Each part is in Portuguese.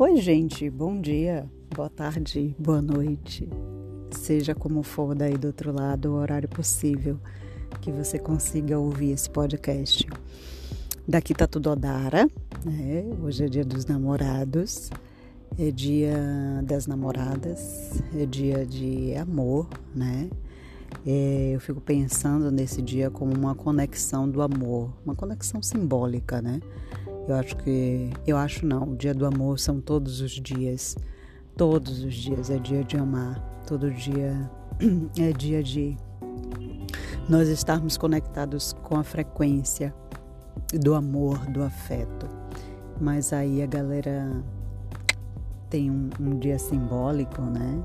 Oi, gente, bom dia, boa tarde, boa noite. Seja como for daí do outro lado, o horário possível que você consiga ouvir esse podcast. Daqui tá tudo Odara, né? Hoje é dia dos namorados, é dia das namoradas, é dia de amor, né? É, eu fico pensando nesse dia como uma conexão do amor, uma conexão simbólica, né? Eu acho que. Eu acho não. O dia do amor são todos os dias. Todos os dias é dia de amar. Todo dia é dia de nós estarmos conectados com a frequência do amor, do afeto. Mas aí a galera tem um, um dia simbólico, né?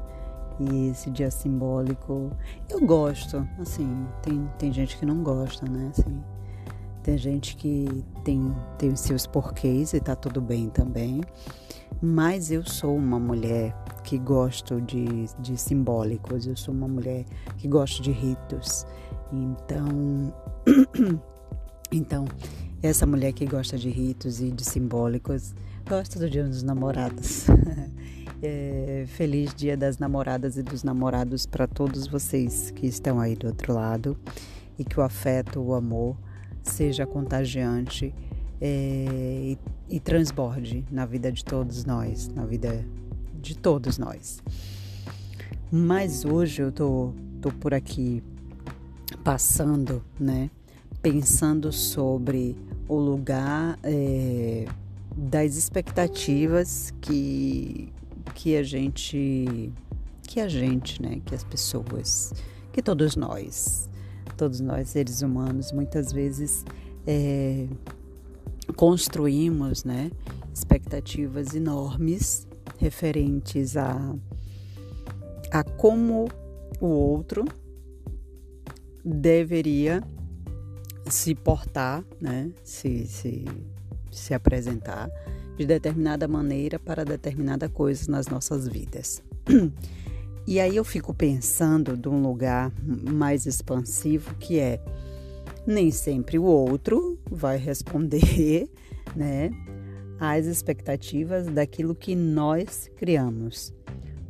E esse dia simbólico eu gosto, assim, tem, tem gente que não gosta, né? Assim, tem gente que tem, tem seus porquês e tá tudo bem também. Mas eu sou uma mulher que gosto de, de simbólicos, eu sou uma mulher que gosto de ritos. Então, então, essa mulher que gosta de ritos e de simbólicos, gosta do Dia dos Namorados. é, feliz Dia das Namoradas e dos Namorados para todos vocês que estão aí do outro lado e que o afeto, o amor seja contagiante é, e, e transborde na vida de todos nós, na vida de todos nós. Mas hoje eu tô, tô por aqui passando, né? Pensando sobre o lugar é, das expectativas que, que a gente, que a gente, né? Que as pessoas, que todos nós todos nós seres humanos muitas vezes é, construímos né, expectativas enormes referentes a, a como o outro deveria se portar, né, se, se, se apresentar de determinada maneira para determinada coisa nas nossas vidas. E aí eu fico pensando de um lugar mais expansivo que é nem sempre o outro vai responder, né, às expectativas daquilo que nós criamos.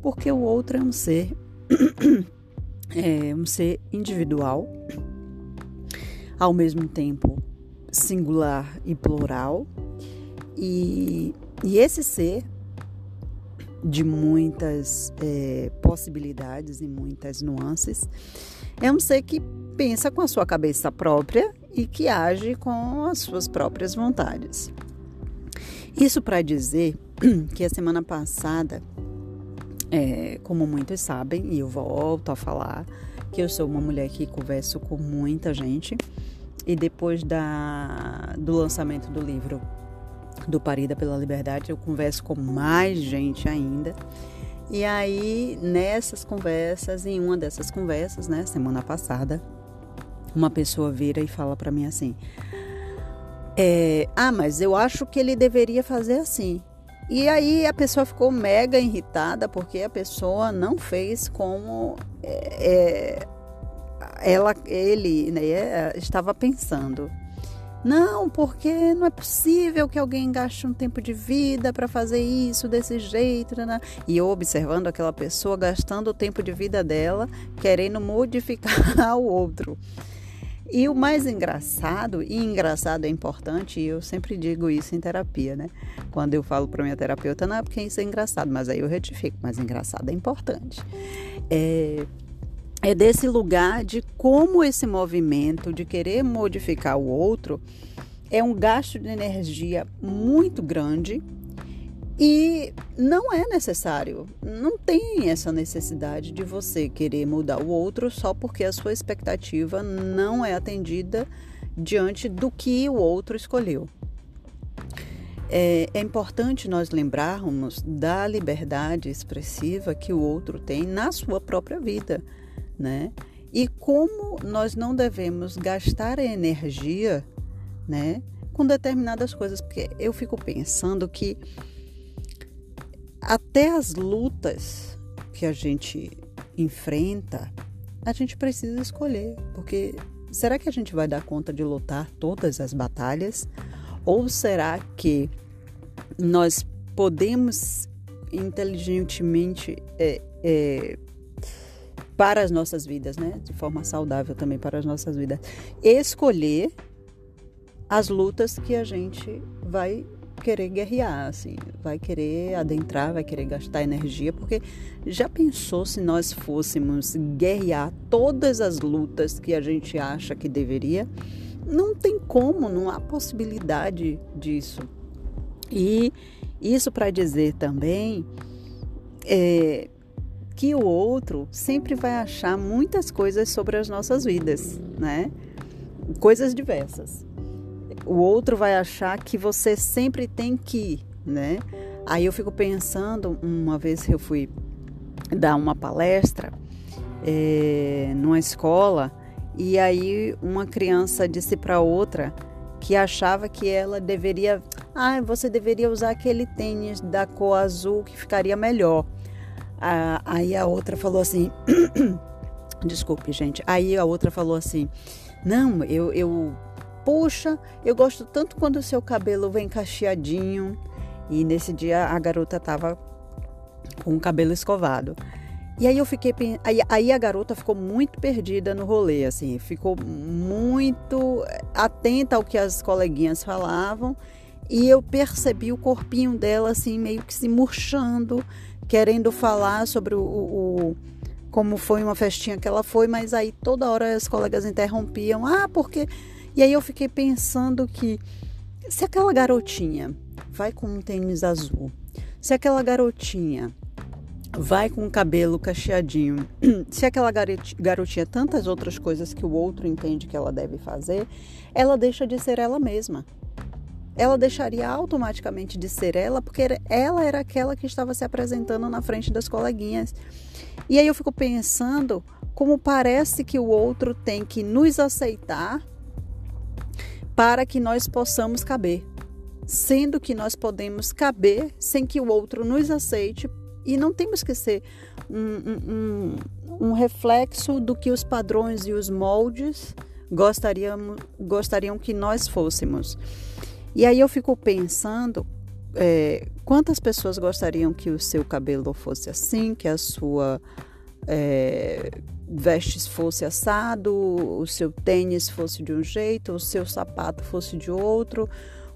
Porque o outro é um ser é um ser individual, ao mesmo tempo singular e plural. E, e esse ser de muitas é, possibilidades e muitas nuances. É um ser que pensa com a sua cabeça própria e que age com as suas próprias vontades. Isso para dizer que a semana passada, é, como muitos sabem, e eu volto a falar, que eu sou uma mulher que converso com muita gente. E depois da, do lançamento do livro do Parida pela Liberdade, eu converso com mais gente ainda. E aí, nessas conversas, em uma dessas conversas, né, semana passada, uma pessoa vira e fala para mim assim: é, Ah, mas eu acho que ele deveria fazer assim. E aí a pessoa ficou mega irritada porque a pessoa não fez como é, é ela, ele né, estava pensando. Não, porque não é possível que alguém gaste um tempo de vida para fazer isso desse jeito. Né? E eu observando aquela pessoa gastando o tempo de vida dela, querendo modificar o outro. E o mais engraçado, e engraçado é importante, e eu sempre digo isso em terapia, né? Quando eu falo para minha terapeuta, não porque isso é engraçado, mas aí eu retifico, mas engraçado é importante. É, é desse lugar de como esse movimento de querer modificar o outro é um gasto de energia muito grande e não é necessário. Não tem essa necessidade de você querer mudar o outro só porque a sua expectativa não é atendida diante do que o outro escolheu. É, é, importante nós lembrarmos da liberdade expressiva que o outro tem na sua própria vida né? E como nós não devemos gastar energia, né, com determinadas coisas, porque eu fico pensando que até as lutas que a gente enfrenta, a gente precisa escolher, porque será que a gente vai dar conta de lutar todas as batalhas? Ou será que nós podemos inteligentemente é, é, para as nossas vidas, né? De forma saudável também para as nossas vidas, escolher as lutas que a gente vai querer guerrear, assim, vai querer adentrar, vai querer gastar energia, porque já pensou se nós fôssemos guerrear todas as lutas que a gente acha que deveria? Não tem como, não há possibilidade disso. E isso para dizer também é, que o outro sempre vai achar muitas coisas sobre as nossas vidas, né? Coisas diversas. O outro vai achar que você sempre tem que né? Aí eu fico pensando, uma vez que eu fui dar uma palestra é, numa escola, e aí uma criança disse para outra que achava que ela deveria, ah, você deveria usar aquele tênis da cor azul que ficaria melhor. Ah, aí a outra falou assim, desculpe gente, aí a outra falou assim, não, eu, eu, puxa, eu gosto tanto quando o seu cabelo vem cacheadinho. E nesse dia a garota tava com o cabelo escovado. E aí eu fiquei aí, aí a garota ficou muito perdida no rolê, assim, ficou muito atenta ao que as coleguinhas falavam e eu percebi o corpinho dela assim meio que se murchando, querendo falar sobre o, o como foi uma festinha que ela foi, mas aí toda hora as colegas interrompiam, ah, porque e aí eu fiquei pensando que se aquela garotinha vai com um tênis azul, se aquela garotinha vai com o cabelo cacheadinho. Se aquela garotinha tantas outras coisas que o outro entende que ela deve fazer, ela deixa de ser ela mesma. Ela deixaria automaticamente de ser ela, porque ela era aquela que estava se apresentando na frente das coleguinhas. E aí eu fico pensando como parece que o outro tem que nos aceitar para que nós possamos caber, sendo que nós podemos caber sem que o outro nos aceite e não temos que ser um, um, um reflexo do que os padrões e os moldes gostariam, gostariam que nós fôssemos. E aí eu fico pensando é, quantas pessoas gostariam que o seu cabelo fosse assim, que a sua é, vestes fosse assado, o seu tênis fosse de um jeito, o seu sapato fosse de outro,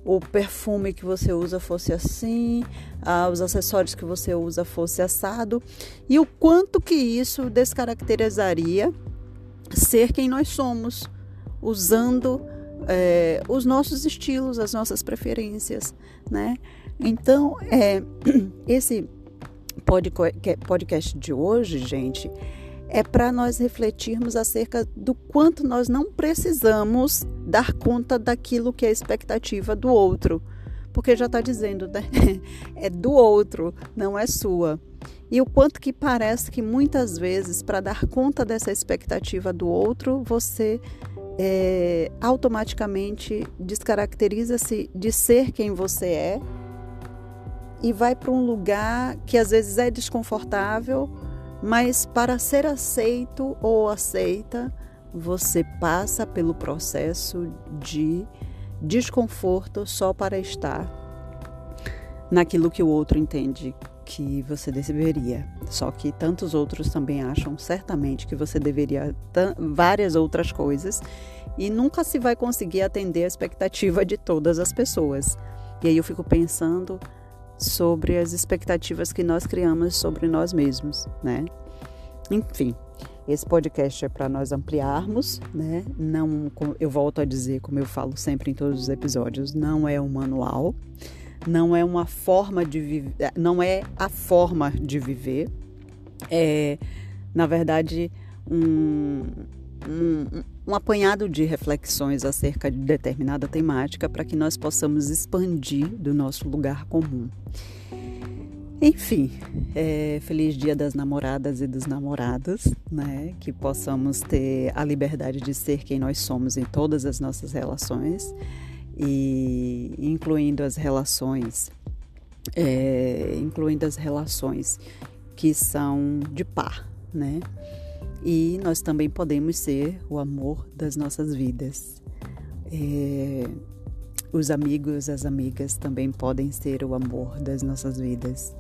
o perfume que você usa fosse assim, ah, os acessórios que você usa fosse assado, e o quanto que isso descaracterizaria ser quem nós somos, usando é, os nossos estilos, as nossas preferências, né? Então, é, esse podcast de hoje, gente, é para nós refletirmos acerca do quanto nós não precisamos dar conta daquilo que é a expectativa do outro. Porque já está dizendo, né? é do outro, não é sua. E o quanto que parece que muitas vezes, para dar conta dessa expectativa do outro, você é, automaticamente descaracteriza-se de ser quem você é e vai para um lugar que às vezes é desconfortável mas para ser aceito ou aceita, você passa pelo processo de desconforto só para estar naquilo que o outro entende que você deveria. Só que tantos outros também acham certamente que você deveria várias outras coisas e nunca se vai conseguir atender a expectativa de todas as pessoas. E aí eu fico pensando sobre as expectativas que nós criamos sobre nós mesmos, né? Enfim, esse podcast é para nós ampliarmos, né? Não, eu volto a dizer, como eu falo sempre em todos os episódios, não é um manual, não é uma forma de viver, não é a forma de viver, é, na verdade, um, um, um apanhado de reflexões acerca de determinada temática para que nós possamos expandir do nosso lugar comum. Enfim, é, feliz dia das namoradas e dos namorados, né? Que possamos ter a liberdade de ser quem nós somos em todas as nossas relações e incluindo as relações, é, incluindo as relações que são de par, né? E nós também podemos ser o amor das nossas vidas. É, os amigos, as amigas também podem ser o amor das nossas vidas.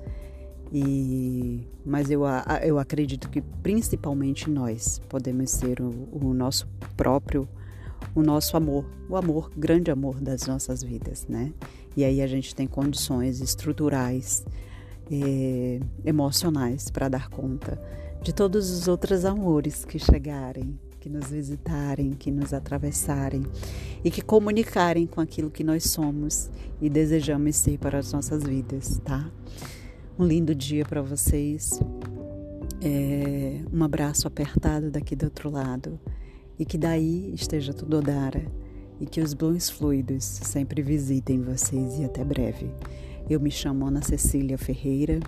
E, mas eu, eu acredito que principalmente nós podemos ser o, o nosso próprio, o nosso amor, o amor, grande amor das nossas vidas, né? E aí a gente tem condições estruturais, eh, emocionais para dar conta de todos os outros amores que chegarem, que nos visitarem, que nos atravessarem e que comunicarem com aquilo que nós somos e desejamos ser para as nossas vidas, tá? Um lindo dia para vocês. É, um abraço apertado daqui do outro lado e que daí esteja tudo odara e que os bons fluidos sempre visitem vocês e até breve. Eu me chamo Ana Cecília Ferreira,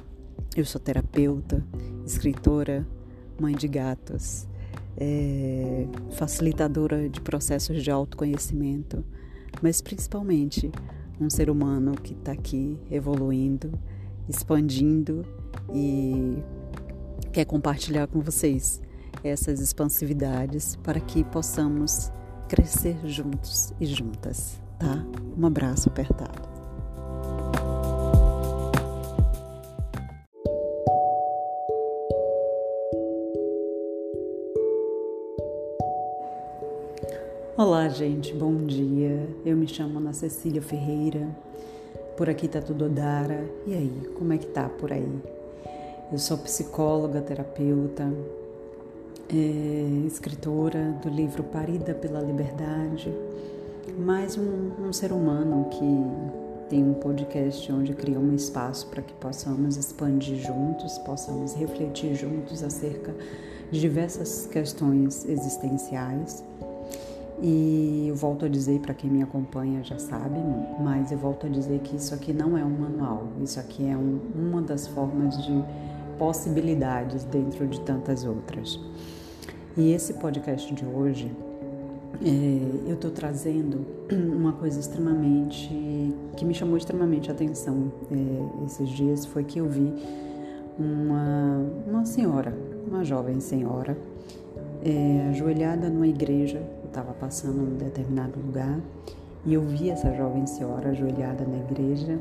eu sou terapeuta, escritora, mãe de gatos, é, facilitadora de processos de autoconhecimento, mas principalmente um ser humano que está aqui evoluindo expandindo e quer compartilhar com vocês essas expansividades para que possamos crescer juntos e juntas, tá? Um abraço apertado. Olá, gente, bom dia. Eu me chamo Ana Cecília Ferreira, por aqui tá tudo Odara. E aí, como é que tá por aí? Eu sou psicóloga, terapeuta, é, escritora do livro Parida pela Liberdade, mais um, um ser humano que tem um podcast onde cria um espaço para que possamos expandir juntos, possamos refletir juntos acerca de diversas questões existenciais e eu volto a dizer para quem me acompanha já sabe, mas eu volto a dizer que isso aqui não é um manual, isso aqui é um, uma das formas de possibilidades dentro de tantas outras. E esse podcast de hoje, é, eu estou trazendo uma coisa extremamente que me chamou extremamente a atenção é, esses dias foi que eu vi uma, uma senhora, uma jovem senhora, é, ajoelhada numa igreja estava passando num determinado lugar e eu vi essa jovem senhora ajoelhada na igreja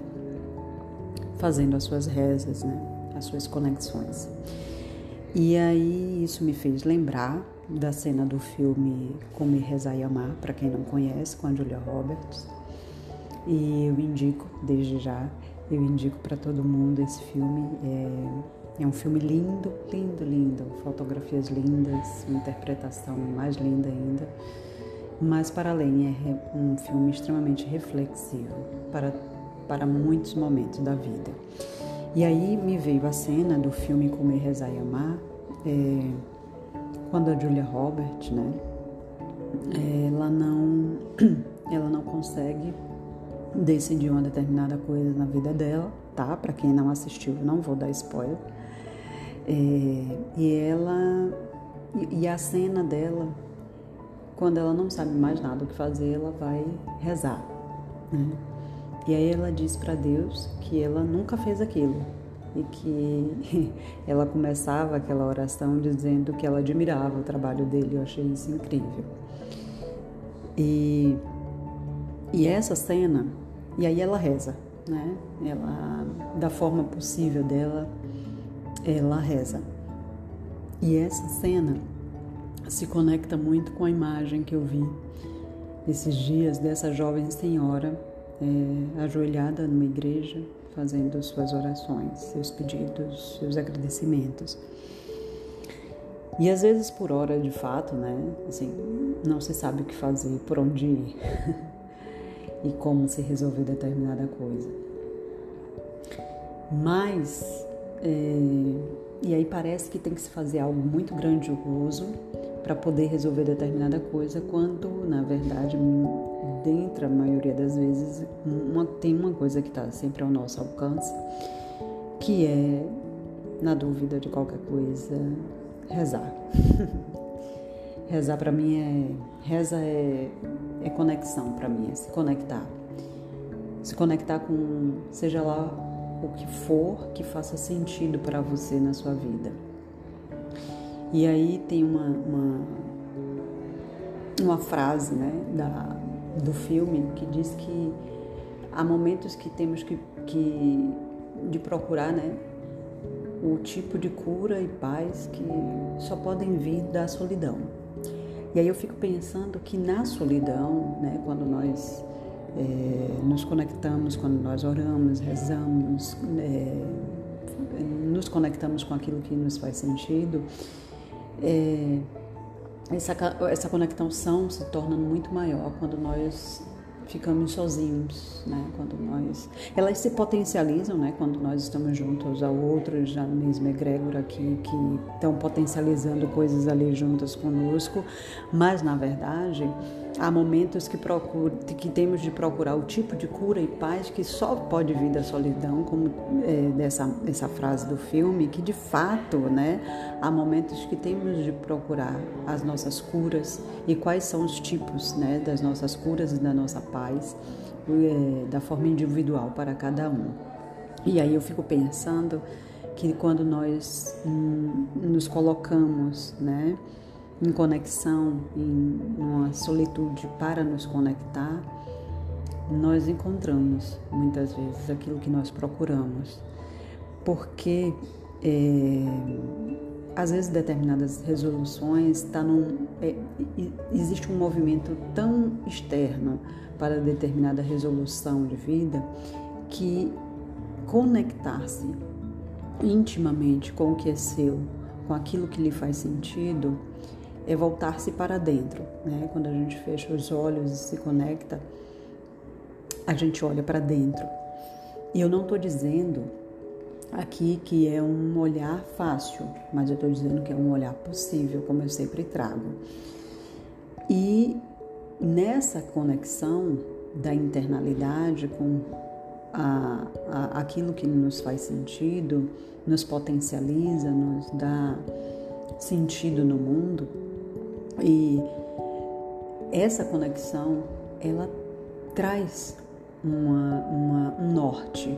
fazendo as suas rezas, né? as suas conexões. E aí isso me fez lembrar da cena do filme Comer, Rezar e Amar, para quem não conhece, com a Julia Roberts. E eu indico, desde já, eu indico para todo mundo esse filme. É, é um filme lindo, lindo, lindo. Fotografias lindas, uma interpretação mais linda ainda. Mas, para além, é um filme extremamente reflexivo para, para muitos momentos da vida. E aí me veio a cena do filme Comer, Rezar e Amar, é, quando a Julia Roberts, né, ela não, ela não consegue decidir uma determinada coisa na vida dela, tá? Para quem não assistiu, não vou dar spoiler. É, e ela e a cena dela quando ela não sabe mais nada o que fazer, ela vai rezar. Né? E aí ela diz para Deus que ela nunca fez aquilo e que ela começava aquela oração dizendo que ela admirava o trabalho dele. Eu achei isso incrível. E, e essa cena, e aí ela reza, né? Ela, da forma possível dela, ela reza. E essa cena se conecta muito com a imagem que eu vi esses dias dessa jovem senhora é, ajoelhada numa igreja, fazendo suas orações, seus pedidos, seus agradecimentos. E às vezes por hora, de fato, né, assim, não se sabe o que fazer, por onde ir e como se resolver determinada coisa. Mas, é, e aí parece que tem que se fazer algo muito grandioso para poder resolver determinada coisa, quando na verdade, dentro a maioria das vezes, uma, tem uma coisa que está sempre ao nosso alcance, que é, na dúvida de qualquer coisa, rezar. rezar para mim é. Reza é, é conexão para mim, é se conectar. Se conectar com, seja lá o que for que faça sentido para você na sua vida e aí tem uma, uma, uma frase né, da, do filme que diz que há momentos que temos que, que de procurar, né, o tipo de cura e paz que só podem vir da solidão. E aí eu fico pensando que na solidão, né, quando nós é, nos conectamos, quando nós oramos, rezamos, é, nos conectamos com aquilo que nos faz sentido, é, essa, essa conexão se torna muito maior quando nós ficamos sozinhos, né? Quando nós, elas se potencializam, né? Quando nós estamos juntos ao outro, já no mesmo egrégora aqui que estão potencializando coisas ali juntas conosco, mas na verdade há momentos que procura, que temos de procurar o tipo de cura e paz que só pode vir da solidão, como é, dessa essa frase do filme, que de fato, né? Há momentos que temos de procurar as nossas curas e quais são os tipos, né? Das nossas curas e da nossa paz paz é, da forma individual para cada um. E aí eu fico pensando que quando nós hum, nos colocamos, né, em conexão, em uma solitude para nos conectar, nós encontramos muitas vezes aquilo que nós procuramos, porque é, às vezes determinadas resoluções está num, é, existe um movimento tão externo para determinada resolução de vida que conectar-se intimamente com o que é seu, com aquilo que lhe faz sentido, é voltar-se para dentro. Né? Quando a gente fecha os olhos e se conecta, a gente olha para dentro. E eu não estou dizendo aqui que é um olhar fácil, mas eu estou dizendo que é um olhar possível, como eu sempre trago. E nessa conexão da internalidade com a, a, aquilo que nos faz sentido, nos potencializa, nos dá sentido no mundo, e essa conexão ela traz uma, uma, um norte,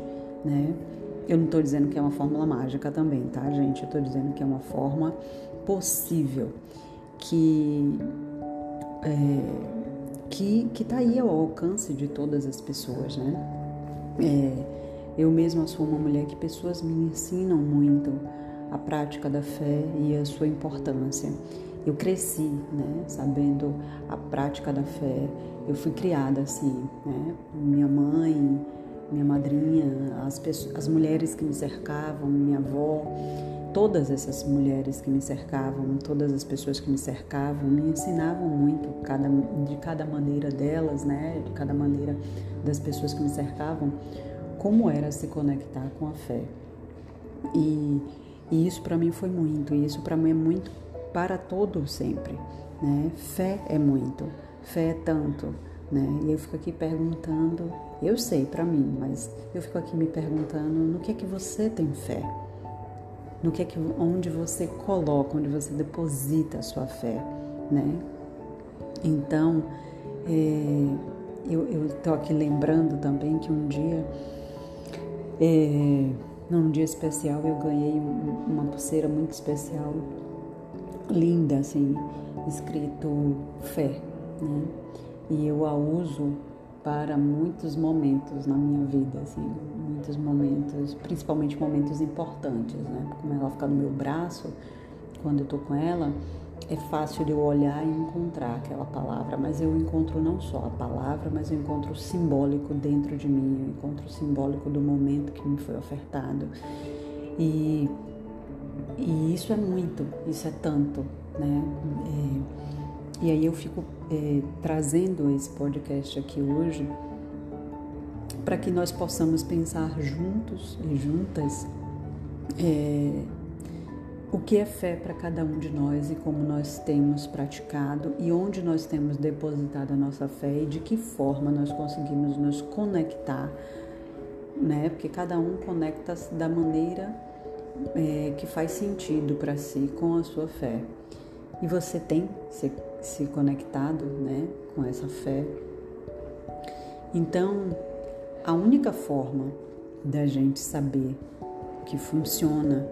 né? Eu não estou dizendo que é uma fórmula mágica também, tá, gente? Eu estou dizendo que é uma forma possível que é, que que está aí ao alcance de todas as pessoas, né? É, eu mesma sou uma mulher que pessoas me ensinam muito a prática da fé e a sua importância. Eu cresci, né, sabendo a prática da fé. Eu fui criada assim, né? Minha mãe, minha madrinha, as, pessoas, as mulheres que me cercavam, minha avó, todas essas mulheres que me cercavam, todas as pessoas que me cercavam, me ensinavam muito cada, de cada maneira delas, né, de cada maneira das pessoas que me cercavam, como era se conectar com a fé. E, e isso para mim foi muito, e isso para mim é muito para todo sempre, né? Fé é muito, fé é tanto, né? E eu fico aqui perguntando eu sei para mim, mas eu fico aqui me perguntando no que é que você tem fé? No que é que onde você coloca, onde você deposita a sua fé, né? Então, é, eu estou aqui lembrando também que um dia, é, num dia especial, eu ganhei uma pulseira muito especial, linda, assim, escrito fé, né? E eu a uso para muitos momentos na minha vida, assim, muitos momentos, principalmente momentos importantes, né? Como ela fica no meu braço, quando eu tô com ela, é fácil de eu olhar e encontrar aquela palavra, mas eu encontro não só a palavra, mas eu encontro o simbólico dentro de mim, eu encontro o simbólico do momento que me foi ofertado. E, e isso é muito, isso é tanto, né? É, e aí eu fico é, trazendo esse podcast aqui hoje para que nós possamos pensar juntos e juntas é, o que é fé para cada um de nós e como nós temos praticado e onde nós temos depositado a nossa fé e de que forma nós conseguimos nos conectar, né? Porque cada um conecta-se da maneira é, que faz sentido para si com a sua fé. E você tem se, se conectado né, com essa fé. Então, a única forma da gente saber que funciona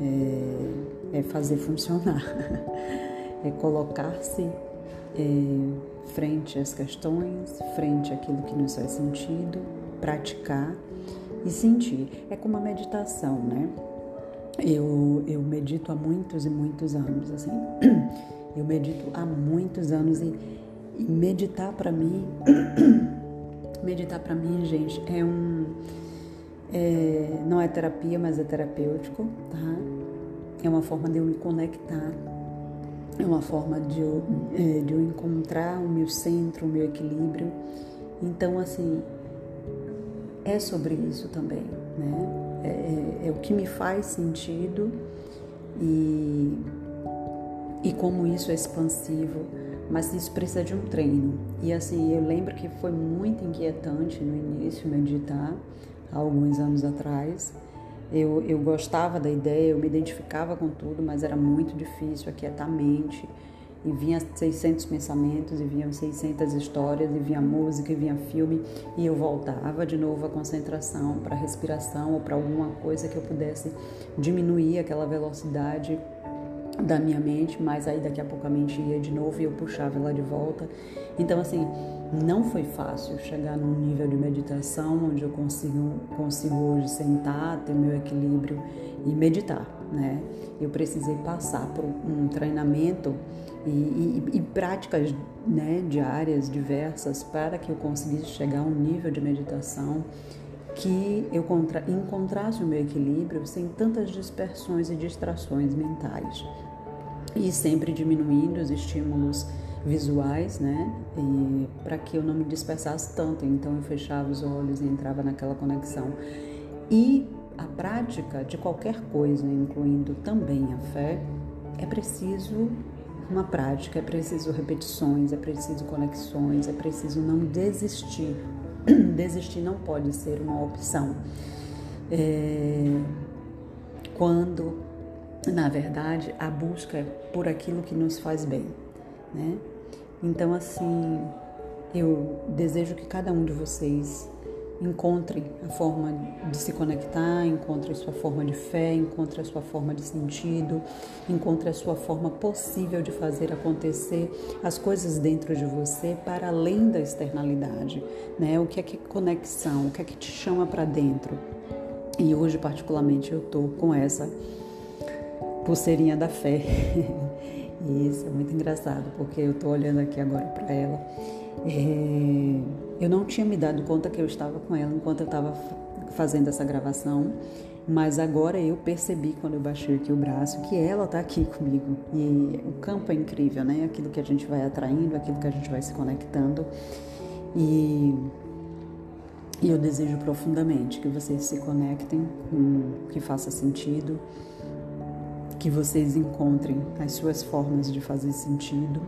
é, é fazer funcionar, é colocar-se é, frente às questões, frente àquilo que nos faz sentido, praticar e sentir. É como a meditação, né? Eu, eu medito há muitos e muitos anos, assim. Eu medito há muitos anos e, e meditar para mim, meditar para mim, gente, é um, é, não é terapia, mas é terapêutico, tá? É uma forma de eu me conectar, é uma forma de eu, é, de eu encontrar o meu centro, o meu equilíbrio. Então, assim, é sobre isso também, né? É, é, é o que me faz sentido e, e como isso é expansivo, mas isso precisa de um treino. E assim, eu lembro que foi muito inquietante no início meditar, há alguns anos atrás. Eu, eu gostava da ideia, eu me identificava com tudo, mas era muito difícil aquietar a mente e vinha 600 pensamentos, e vinham 600 histórias, e vinha música, e vinha filme, e eu voltava de novo a concentração para a respiração ou para alguma coisa que eu pudesse diminuir aquela velocidade da minha mente, mas aí daqui a pouco a mente ia de novo e eu puxava ela de volta. Então, assim, não foi fácil chegar num nível de meditação onde eu consigo, consigo hoje sentar, ter meu equilíbrio e meditar, né? Eu precisei passar por um treinamento e, e, e práticas né, diárias diversas para que eu conseguisse chegar a um nível de meditação que eu encontrasse o meu equilíbrio sem tantas dispersões e distrações mentais e sempre diminuindo os estímulos visuais, né? E para que eu não me dispersasse tanto, então eu fechava os olhos e entrava naquela conexão. E a prática de qualquer coisa, incluindo também a fé, é preciso uma prática, é preciso repetições, é preciso conexões, é preciso não desistir. Desistir não pode ser uma opção. É... Quando, na verdade, a busca é por aquilo que nos faz bem, né? Então, assim, eu desejo que cada um de vocês Encontre a forma de se conectar, encontre a sua forma de fé, encontre a sua forma de sentido, encontre a sua forma possível de fazer acontecer as coisas dentro de você para além da externalidade, né? O que é que é conexão, o que é que te chama para dentro. E hoje particularmente eu tô com essa pulseirinha da fé. isso é muito engraçado, porque eu tô olhando aqui agora para ela é, eu não tinha me dado conta que eu estava com ela enquanto eu estava fazendo essa gravação, mas agora eu percebi quando eu baixei aqui o braço que ela está aqui comigo. E o campo é incrível, né? Aquilo que a gente vai atraindo, aquilo que a gente vai se conectando. E, e eu desejo profundamente que vocês se conectem com o que faça sentido, que vocês encontrem as suas formas de fazer sentido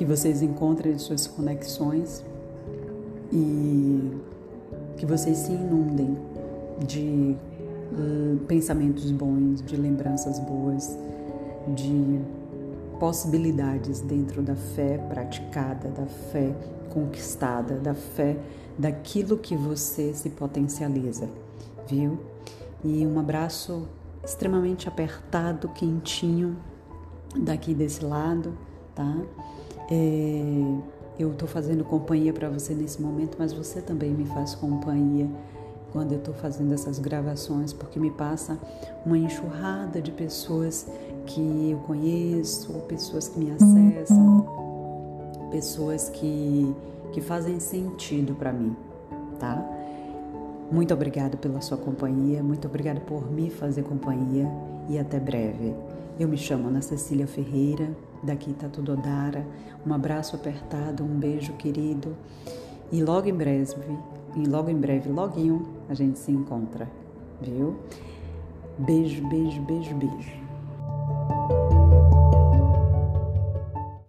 que vocês encontrem suas conexões e que vocês se inundem de uh, pensamentos bons, de lembranças boas, de possibilidades dentro da fé praticada, da fé conquistada, da fé daquilo que você se potencializa, viu? E um abraço extremamente apertado, quentinho daqui desse lado, tá? É, eu estou fazendo companhia para você nesse momento, mas você também me faz companhia quando eu estou fazendo essas gravações, porque me passa uma enxurrada de pessoas que eu conheço, pessoas que me acessam, pessoas que, que fazem sentido para mim, tá? Muito obrigado pela sua companhia, muito obrigado por me fazer companhia e até breve. Eu me chamo Ana Cecília Ferreira, daqui tá tudo Odara. Um abraço apertado, um beijo querido. E logo em breve, e logo em breve, loguinho, a gente se encontra, viu? Beijo, beijo, beijo, beijo.